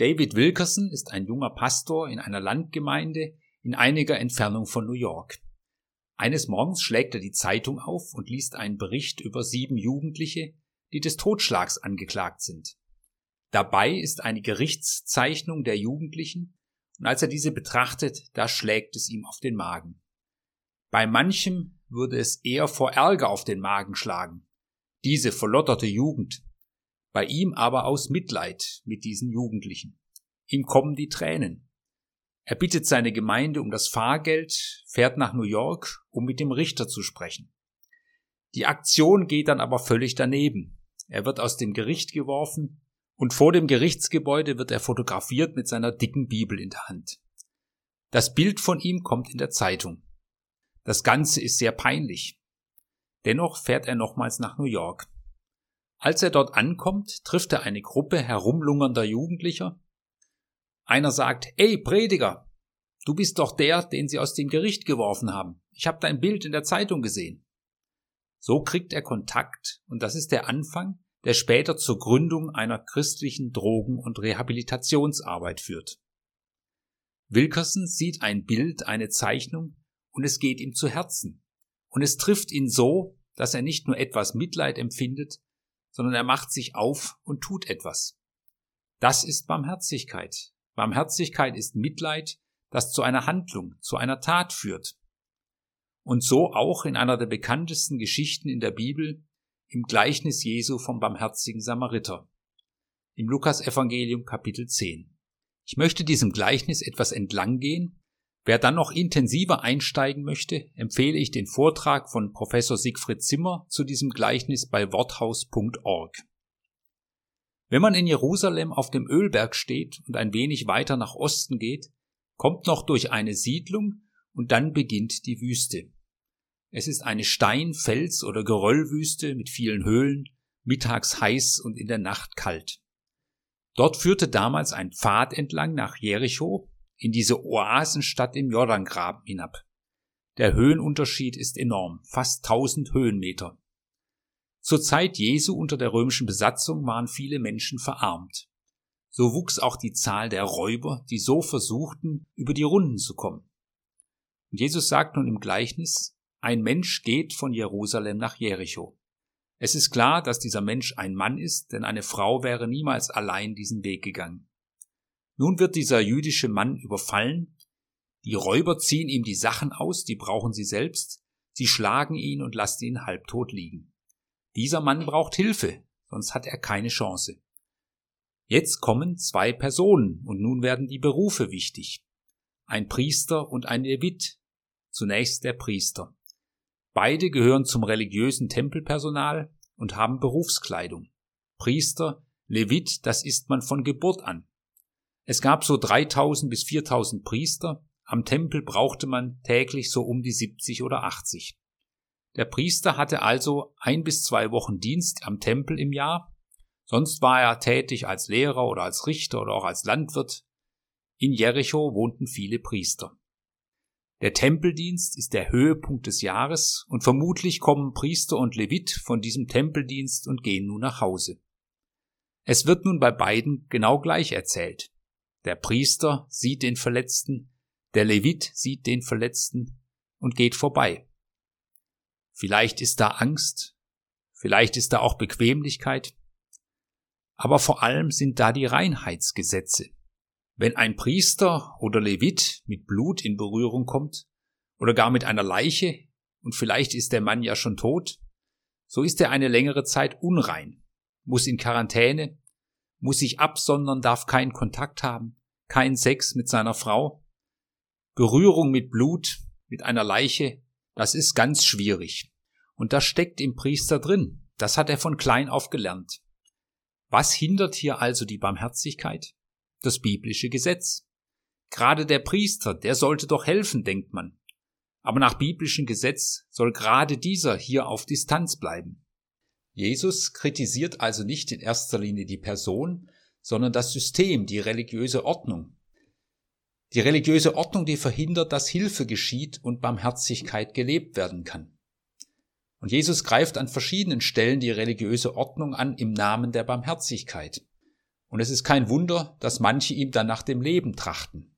David Wilkerson ist ein junger Pastor in einer Landgemeinde in einiger Entfernung von New York. Eines Morgens schlägt er die Zeitung auf und liest einen Bericht über sieben Jugendliche, die des Totschlags angeklagt sind. Dabei ist eine Gerichtszeichnung der Jugendlichen, und als er diese betrachtet, da schlägt es ihm auf den Magen. Bei manchem würde es eher vor Ärger auf den Magen schlagen, diese verlotterte Jugend, bei ihm aber aus Mitleid mit diesen Jugendlichen. Ihm kommen die Tränen. Er bittet seine Gemeinde um das Fahrgeld, fährt nach New York, um mit dem Richter zu sprechen. Die Aktion geht dann aber völlig daneben. Er wird aus dem Gericht geworfen und vor dem Gerichtsgebäude wird er fotografiert mit seiner dicken Bibel in der Hand. Das Bild von ihm kommt in der Zeitung. Das Ganze ist sehr peinlich. Dennoch fährt er nochmals nach New York. Als er dort ankommt, trifft er eine Gruppe herumlungernder Jugendlicher. Einer sagt, Ey, Prediger, du bist doch der, den sie aus dem Gericht geworfen haben. Ich habe dein Bild in der Zeitung gesehen. So kriegt er Kontakt und das ist der Anfang, der später zur Gründung einer christlichen Drogen- und Rehabilitationsarbeit führt. Wilkerson sieht ein Bild, eine Zeichnung und es geht ihm zu Herzen. Und es trifft ihn so, dass er nicht nur etwas Mitleid empfindet, sondern er macht sich auf und tut etwas. Das ist Barmherzigkeit. Barmherzigkeit ist Mitleid, das zu einer Handlung, zu einer Tat führt. Und so auch in einer der bekanntesten Geschichten in der Bibel, im Gleichnis Jesu vom barmherzigen Samariter, im Lukas-Evangelium Kapitel 10. Ich möchte diesem Gleichnis etwas entlang gehen Wer dann noch intensiver einsteigen möchte, empfehle ich den Vortrag von Professor Siegfried Zimmer zu diesem Gleichnis bei worthaus.org. Wenn man in Jerusalem auf dem Ölberg steht und ein wenig weiter nach Osten geht, kommt noch durch eine Siedlung und dann beginnt die Wüste. Es ist eine Stein-, Fels- oder Geröllwüste mit vielen Höhlen, mittags heiß und in der Nacht kalt. Dort führte damals ein Pfad entlang nach Jericho, in diese Oasenstadt im Jordangraben hinab. Der Höhenunterschied ist enorm, fast 1000 Höhenmeter. Zur Zeit Jesu unter der römischen Besatzung waren viele Menschen verarmt. So wuchs auch die Zahl der Räuber, die so versuchten, über die Runden zu kommen. Und Jesus sagt nun im Gleichnis, ein Mensch geht von Jerusalem nach Jericho. Es ist klar, dass dieser Mensch ein Mann ist, denn eine Frau wäre niemals allein diesen Weg gegangen. Nun wird dieser jüdische Mann überfallen, die Räuber ziehen ihm die Sachen aus, die brauchen sie selbst, sie schlagen ihn und lassen ihn halbtot liegen. Dieser Mann braucht Hilfe, sonst hat er keine Chance. Jetzt kommen zwei Personen und nun werden die Berufe wichtig. Ein Priester und ein Levit. Zunächst der Priester. Beide gehören zum religiösen Tempelpersonal und haben Berufskleidung. Priester, Levit, das ist man von Geburt an. Es gab so 3000 bis 4000 Priester, am Tempel brauchte man täglich so um die 70 oder 80. Der Priester hatte also ein bis zwei Wochen Dienst am Tempel im Jahr, sonst war er tätig als Lehrer oder als Richter oder auch als Landwirt. In Jericho wohnten viele Priester. Der Tempeldienst ist der Höhepunkt des Jahres und vermutlich kommen Priester und Levit von diesem Tempeldienst und gehen nun nach Hause. Es wird nun bei beiden genau gleich erzählt. Der Priester sieht den Verletzten, der Levit sieht den Verletzten und geht vorbei. Vielleicht ist da Angst, vielleicht ist da auch Bequemlichkeit, aber vor allem sind da die Reinheitsgesetze. Wenn ein Priester oder Levit mit Blut in Berührung kommt oder gar mit einer Leiche, und vielleicht ist der Mann ja schon tot, so ist er eine längere Zeit unrein, muss in Quarantäne muss sich absondern, darf keinen Kontakt haben, kein Sex mit seiner Frau. Berührung mit Blut, mit einer Leiche, das ist ganz schwierig. Und das steckt im Priester drin. Das hat er von klein auf gelernt. Was hindert hier also die Barmherzigkeit? Das biblische Gesetz. Gerade der Priester, der sollte doch helfen, denkt man. Aber nach biblischem Gesetz soll gerade dieser hier auf Distanz bleiben. Jesus kritisiert also nicht in erster Linie die Person, sondern das System, die religiöse Ordnung. Die religiöse Ordnung, die verhindert, dass Hilfe geschieht und Barmherzigkeit gelebt werden kann. Und Jesus greift an verschiedenen Stellen die religiöse Ordnung an im Namen der Barmherzigkeit. Und es ist kein Wunder, dass manche ihm dann nach dem Leben trachten.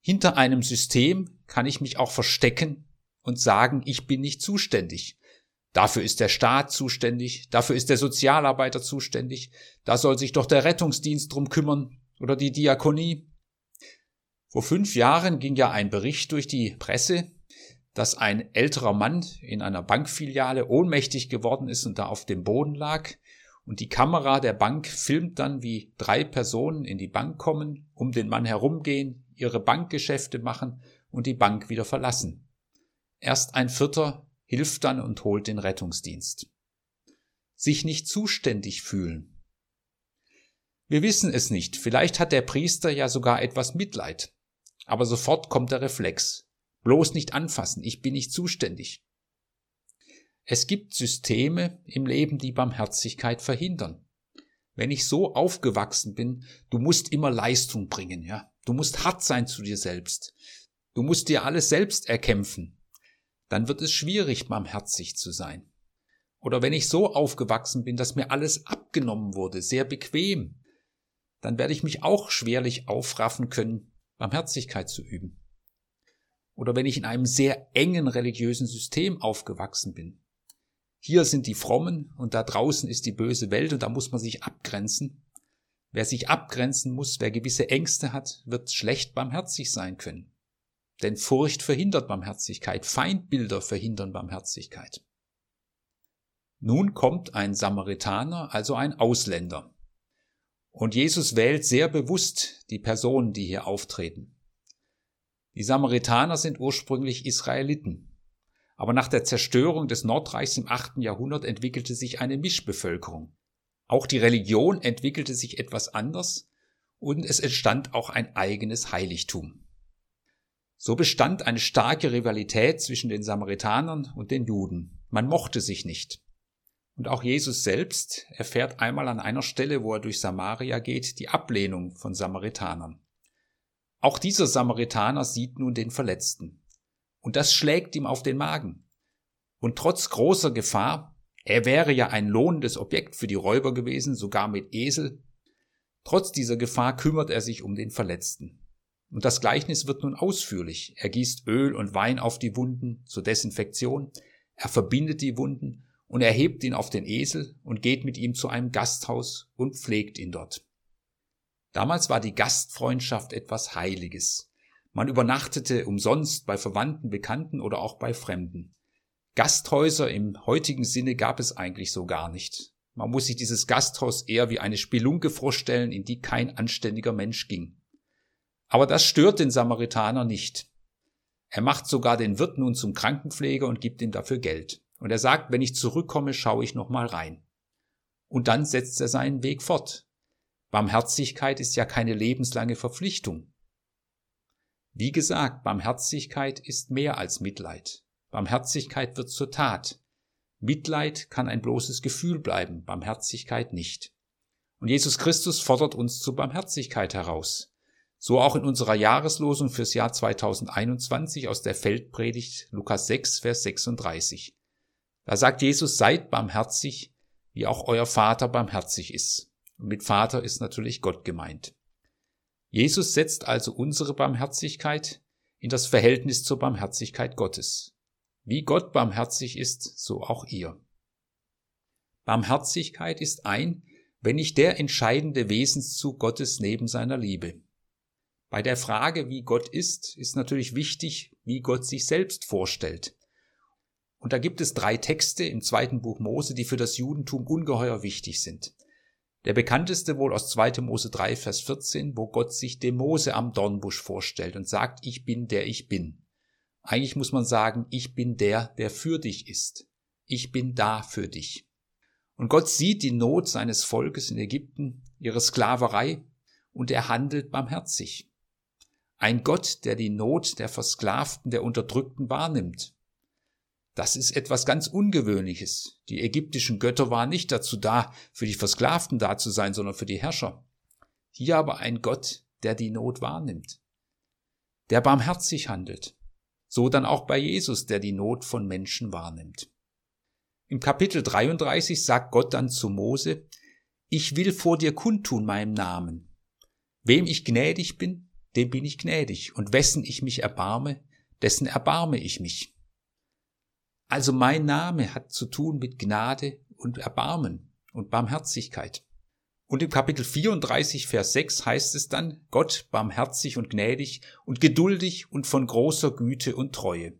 Hinter einem System kann ich mich auch verstecken und sagen, ich bin nicht zuständig. Dafür ist der Staat zuständig, dafür ist der Sozialarbeiter zuständig, da soll sich doch der Rettungsdienst drum kümmern oder die Diakonie. Vor fünf Jahren ging ja ein Bericht durch die Presse, dass ein älterer Mann in einer Bankfiliale ohnmächtig geworden ist und da auf dem Boden lag. Und die Kamera der Bank filmt dann, wie drei Personen in die Bank kommen, um den Mann herumgehen, ihre Bankgeschäfte machen und die Bank wieder verlassen. Erst ein Vierter hilft dann und holt den Rettungsdienst. Sich nicht zuständig fühlen. Wir wissen es nicht, vielleicht hat der Priester ja sogar etwas Mitleid. Aber sofort kommt der Reflex. Bloß nicht anfassen, ich bin nicht zuständig. Es gibt Systeme im Leben, die Barmherzigkeit verhindern. Wenn ich so aufgewachsen bin, du musst immer Leistung bringen, ja. Du musst hart sein zu dir selbst. Du musst dir alles selbst erkämpfen. Dann wird es schwierig, barmherzig zu sein. Oder wenn ich so aufgewachsen bin, dass mir alles abgenommen wurde, sehr bequem, dann werde ich mich auch schwerlich aufraffen können, Barmherzigkeit zu üben. Oder wenn ich in einem sehr engen religiösen System aufgewachsen bin. Hier sind die Frommen und da draußen ist die böse Welt und da muss man sich abgrenzen. Wer sich abgrenzen muss, wer gewisse Ängste hat, wird schlecht barmherzig sein können. Denn Furcht verhindert Barmherzigkeit, Feindbilder verhindern Barmherzigkeit. Nun kommt ein Samaritaner, also ein Ausländer. Und Jesus wählt sehr bewusst die Personen, die hier auftreten. Die Samaritaner sind ursprünglich Israeliten. Aber nach der Zerstörung des Nordreichs im 8. Jahrhundert entwickelte sich eine Mischbevölkerung. Auch die Religion entwickelte sich etwas anders und es entstand auch ein eigenes Heiligtum. So bestand eine starke Rivalität zwischen den Samaritanern und den Juden. Man mochte sich nicht. Und auch Jesus selbst erfährt einmal an einer Stelle, wo er durch Samaria geht, die Ablehnung von Samaritanern. Auch dieser Samaritaner sieht nun den Verletzten. Und das schlägt ihm auf den Magen. Und trotz großer Gefahr, er wäre ja ein lohnendes Objekt für die Räuber gewesen, sogar mit Esel, trotz dieser Gefahr kümmert er sich um den Verletzten. Und das Gleichnis wird nun ausführlich. Er gießt Öl und Wein auf die Wunden zur Desinfektion, er verbindet die Wunden und er hebt ihn auf den Esel und geht mit ihm zu einem Gasthaus und pflegt ihn dort. Damals war die Gastfreundschaft etwas Heiliges. Man übernachtete umsonst bei Verwandten, Bekannten oder auch bei Fremden. Gasthäuser im heutigen Sinne gab es eigentlich so gar nicht. Man muss sich dieses Gasthaus eher wie eine Spelunke vorstellen, in die kein anständiger Mensch ging. Aber das stört den Samaritaner nicht. Er macht sogar den Wirt nun zum Krankenpfleger und gibt ihm dafür Geld. Und er sagt, wenn ich zurückkomme, schaue ich noch mal rein. Und dann setzt er seinen Weg fort. Barmherzigkeit ist ja keine lebenslange Verpflichtung. Wie gesagt, Barmherzigkeit ist mehr als Mitleid. Barmherzigkeit wird zur Tat. Mitleid kann ein bloßes Gefühl bleiben, Barmherzigkeit nicht. Und Jesus Christus fordert uns zur Barmherzigkeit heraus. So auch in unserer Jahreslosung fürs Jahr 2021 aus der Feldpredigt Lukas 6, Vers 36. Da sagt Jesus, seid barmherzig, wie auch euer Vater barmherzig ist. Und mit Vater ist natürlich Gott gemeint. Jesus setzt also unsere Barmherzigkeit in das Verhältnis zur Barmherzigkeit Gottes. Wie Gott barmherzig ist, so auch ihr. Barmherzigkeit ist ein, wenn nicht der entscheidende Wesenszug Gottes neben seiner Liebe. Bei der Frage, wie Gott ist, ist natürlich wichtig, wie Gott sich selbst vorstellt. Und da gibt es drei Texte im zweiten Buch Mose, die für das Judentum ungeheuer wichtig sind. Der bekannteste wohl aus 2. Mose 3, Vers 14, wo Gott sich dem Mose am Dornbusch vorstellt und sagt, ich bin der ich bin. Eigentlich muss man sagen, ich bin der, der für dich ist. Ich bin da für dich. Und Gott sieht die Not seines Volkes in Ägypten, ihre Sklaverei, und er handelt barmherzig. Ein Gott, der die Not der Versklavten, der Unterdrückten wahrnimmt das ist etwas ganz Ungewöhnliches. Die ägyptischen Götter waren nicht dazu da, für die Versklavten da zu sein, sondern für die Herrscher. Hier aber ein Gott, der die Not wahrnimmt, der barmherzig handelt. So dann auch bei Jesus, der die Not von Menschen wahrnimmt. Im Kapitel 33 sagt Gott dann zu Mose, Ich will vor dir kundtun meinem Namen. Wem ich gnädig bin, dem bin ich gnädig, und wessen ich mich erbarme, dessen erbarme ich mich. Also mein Name hat zu tun mit Gnade und Erbarmen und Barmherzigkeit. Und im Kapitel 34, Vers 6 heißt es dann, Gott barmherzig und gnädig und geduldig und von großer Güte und Treue.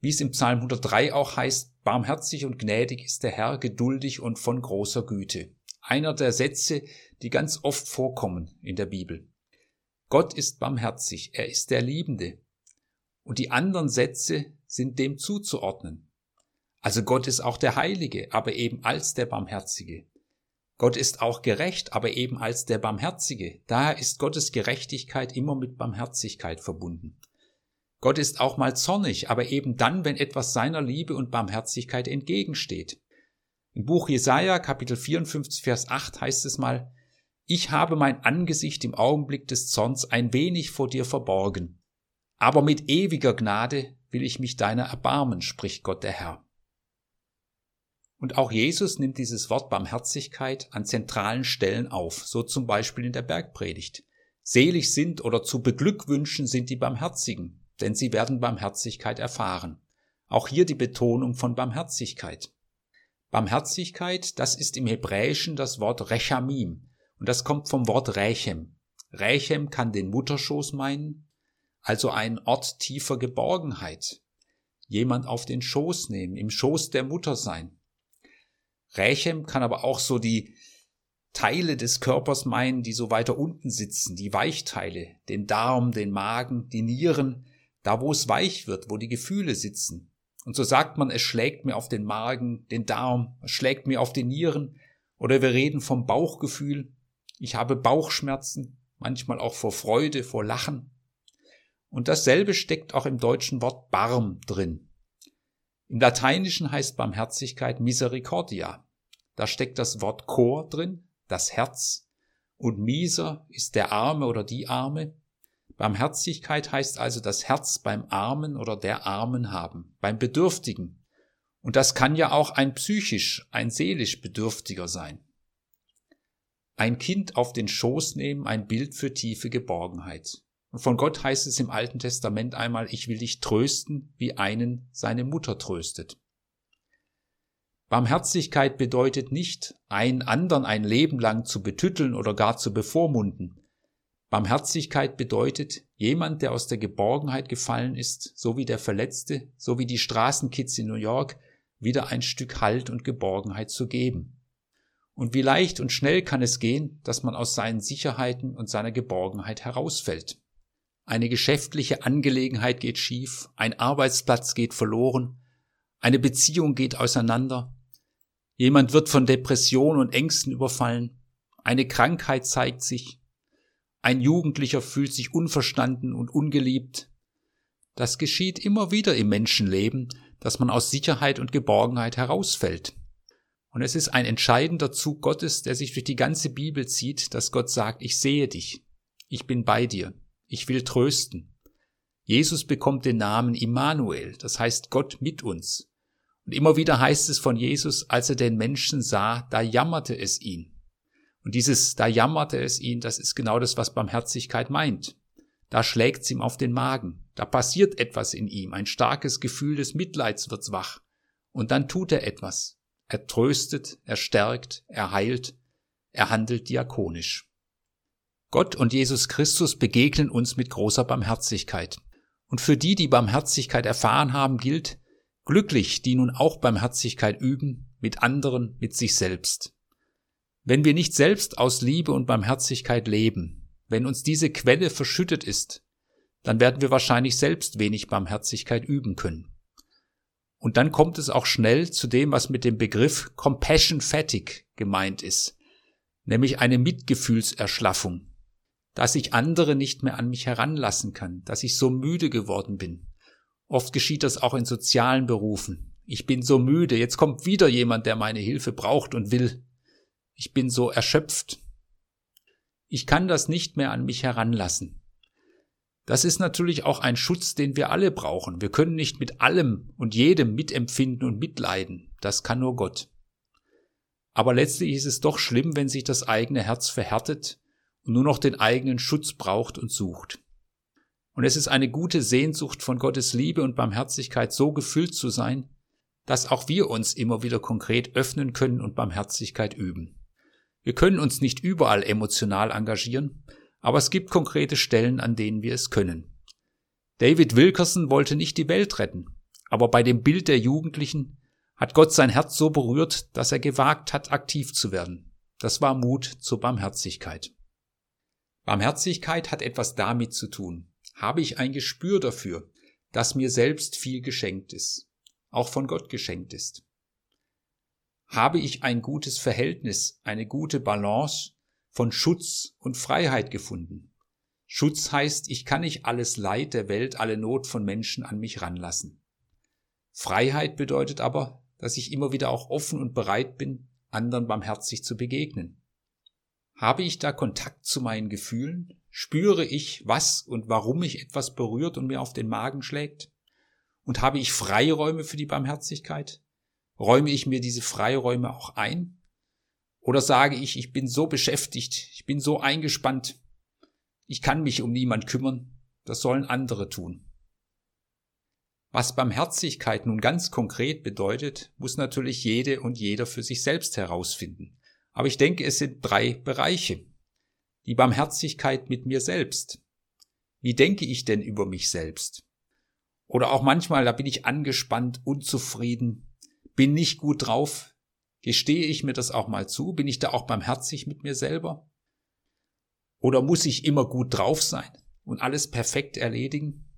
Wie es im Psalm 103 auch heißt, barmherzig und gnädig ist der Herr, geduldig und von großer Güte. Einer der Sätze, die ganz oft vorkommen in der Bibel. Gott ist barmherzig, er ist der Liebende. Und die anderen Sätze sind dem zuzuordnen. Also Gott ist auch der Heilige, aber eben als der Barmherzige. Gott ist auch gerecht, aber eben als der Barmherzige. Daher ist Gottes Gerechtigkeit immer mit Barmherzigkeit verbunden. Gott ist auch mal zornig, aber eben dann, wenn etwas seiner Liebe und Barmherzigkeit entgegensteht. Im Buch Jesaja, Kapitel 54, Vers 8 heißt es mal, Ich habe mein Angesicht im Augenblick des Zorns ein wenig vor dir verborgen. Aber mit ewiger Gnade will ich mich deiner erbarmen, spricht Gott der Herr. Und auch Jesus nimmt dieses Wort Barmherzigkeit an zentralen Stellen auf, so zum Beispiel in der Bergpredigt. Selig sind oder zu beglückwünschen sind die Barmherzigen, denn sie werden Barmherzigkeit erfahren. Auch hier die Betonung von Barmherzigkeit. Barmherzigkeit, das ist im Hebräischen das Wort Rechamim, und das kommt vom Wort Rechem. Rechem kann den Mutterschoß meinen, also ein Ort tiefer Geborgenheit. Jemand auf den Schoß nehmen, im Schoß der Mutter sein. Rechem kann aber auch so die Teile des Körpers meinen, die so weiter unten sitzen, die Weichteile, den Darm, den Magen, die Nieren, da wo es weich wird, wo die Gefühle sitzen. Und so sagt man, es schlägt mir auf den Magen, den Darm, es schlägt mir auf die Nieren, oder wir reden vom Bauchgefühl, ich habe Bauchschmerzen, manchmal auch vor Freude, vor Lachen. Und dasselbe steckt auch im deutschen Wort Barm drin. Im Lateinischen heißt Barmherzigkeit Misericordia. Da steckt das Wort Chor drin, das Herz, und Miser ist der Arme oder die Arme. Barmherzigkeit heißt also das Herz beim Armen oder der Armen haben, beim Bedürftigen. Und das kann ja auch ein psychisch, ein seelisch Bedürftiger sein. Ein Kind auf den Schoß nehmen, ein Bild für tiefe Geborgenheit. Und von Gott heißt es im Alten Testament einmal, ich will dich trösten, wie einen seine Mutter tröstet. Barmherzigkeit bedeutet nicht, einen anderen ein Leben lang zu betütteln oder gar zu bevormunden. Barmherzigkeit bedeutet, jemand, der aus der Geborgenheit gefallen ist, so wie der Verletzte, so wie die Straßenkids in New York, wieder ein Stück Halt und Geborgenheit zu geben. Und wie leicht und schnell kann es gehen, dass man aus seinen Sicherheiten und seiner Geborgenheit herausfällt. Eine geschäftliche Angelegenheit geht schief, ein Arbeitsplatz geht verloren, eine Beziehung geht auseinander, jemand wird von Depression und Ängsten überfallen, eine Krankheit zeigt sich, ein Jugendlicher fühlt sich unverstanden und ungeliebt. Das geschieht immer wieder im Menschenleben, dass man aus Sicherheit und Geborgenheit herausfällt. Und es ist ein entscheidender Zug Gottes, der sich durch die ganze Bibel zieht, dass Gott sagt, ich sehe dich, ich bin bei dir. Ich will trösten. Jesus bekommt den Namen Immanuel, das heißt Gott mit uns. Und immer wieder heißt es von Jesus, als er den Menschen sah, da jammerte es ihn. Und dieses da jammerte es ihn, das ist genau das, was Barmherzigkeit meint. Da schlägt's ihm auf den Magen. Da passiert etwas in ihm. Ein starkes Gefühl des Mitleids wird's wach. Und dann tut er etwas. Er tröstet, er stärkt, er heilt, er handelt diakonisch. Gott und Jesus Christus begegnen uns mit großer Barmherzigkeit. Und für die, die Barmherzigkeit erfahren haben, gilt, glücklich, die nun auch Barmherzigkeit üben, mit anderen, mit sich selbst. Wenn wir nicht selbst aus Liebe und Barmherzigkeit leben, wenn uns diese Quelle verschüttet ist, dann werden wir wahrscheinlich selbst wenig Barmherzigkeit üben können. Und dann kommt es auch schnell zu dem, was mit dem Begriff Compassion Fatigue gemeint ist, nämlich eine Mitgefühlserschlaffung dass ich andere nicht mehr an mich heranlassen kann, dass ich so müde geworden bin. Oft geschieht das auch in sozialen Berufen. Ich bin so müde, jetzt kommt wieder jemand, der meine Hilfe braucht und will. Ich bin so erschöpft. Ich kann das nicht mehr an mich heranlassen. Das ist natürlich auch ein Schutz, den wir alle brauchen. Wir können nicht mit allem und jedem mitempfinden und mitleiden. Das kann nur Gott. Aber letztlich ist es doch schlimm, wenn sich das eigene Herz verhärtet und nur noch den eigenen Schutz braucht und sucht. Und es ist eine gute Sehnsucht von Gottes Liebe und Barmherzigkeit so gefüllt zu sein, dass auch wir uns immer wieder konkret öffnen können und Barmherzigkeit üben. Wir können uns nicht überall emotional engagieren, aber es gibt konkrete Stellen, an denen wir es können. David Wilkerson wollte nicht die Welt retten, aber bei dem Bild der Jugendlichen hat Gott sein Herz so berührt, dass er gewagt hat, aktiv zu werden. Das war Mut zur Barmherzigkeit. Barmherzigkeit hat etwas damit zu tun. Habe ich ein Gespür dafür, dass mir selbst viel geschenkt ist, auch von Gott geschenkt ist? Habe ich ein gutes Verhältnis, eine gute Balance von Schutz und Freiheit gefunden? Schutz heißt, ich kann nicht alles Leid der Welt, alle Not von Menschen an mich ranlassen. Freiheit bedeutet aber, dass ich immer wieder auch offen und bereit bin, anderen barmherzig zu begegnen. Habe ich da Kontakt zu meinen Gefühlen? Spüre ich, was und warum mich etwas berührt und mir auf den Magen schlägt? Und habe ich Freiräume für die Barmherzigkeit? Räume ich mir diese Freiräume auch ein? Oder sage ich, ich bin so beschäftigt, ich bin so eingespannt, ich kann mich um niemand kümmern, das sollen andere tun. Was Barmherzigkeit nun ganz konkret bedeutet, muss natürlich jede und jeder für sich selbst herausfinden. Aber ich denke, es sind drei Bereiche. Die Barmherzigkeit mit mir selbst. Wie denke ich denn über mich selbst? Oder auch manchmal, da bin ich angespannt, unzufrieden, bin nicht gut drauf. Gestehe ich mir das auch mal zu? Bin ich da auch barmherzig mit mir selber? Oder muss ich immer gut drauf sein und alles perfekt erledigen?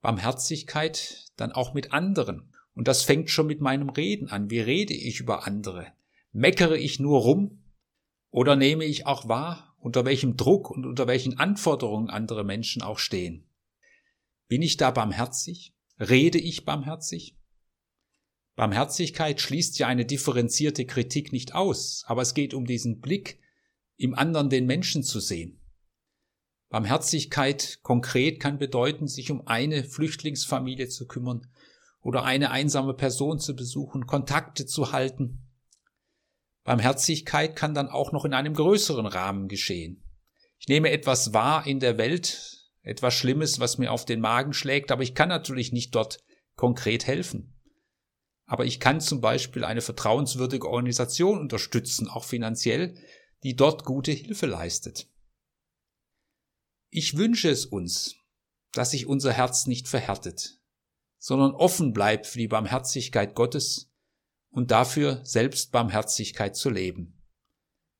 Barmherzigkeit dann auch mit anderen. Und das fängt schon mit meinem Reden an. Wie rede ich über andere? Meckere ich nur rum oder nehme ich auch wahr, unter welchem Druck und unter welchen Anforderungen andere Menschen auch stehen? Bin ich da barmherzig? Rede ich barmherzig? Barmherzigkeit schließt ja eine differenzierte Kritik nicht aus, aber es geht um diesen Blick, im anderen den Menschen zu sehen. Barmherzigkeit konkret kann bedeuten, sich um eine Flüchtlingsfamilie zu kümmern oder eine einsame Person zu besuchen, Kontakte zu halten, Barmherzigkeit kann dann auch noch in einem größeren Rahmen geschehen. Ich nehme etwas wahr in der Welt, etwas Schlimmes, was mir auf den Magen schlägt, aber ich kann natürlich nicht dort konkret helfen. Aber ich kann zum Beispiel eine vertrauenswürdige Organisation unterstützen, auch finanziell, die dort gute Hilfe leistet. Ich wünsche es uns, dass sich unser Herz nicht verhärtet, sondern offen bleibt für die Barmherzigkeit Gottes und dafür Selbstbarmherzigkeit zu leben.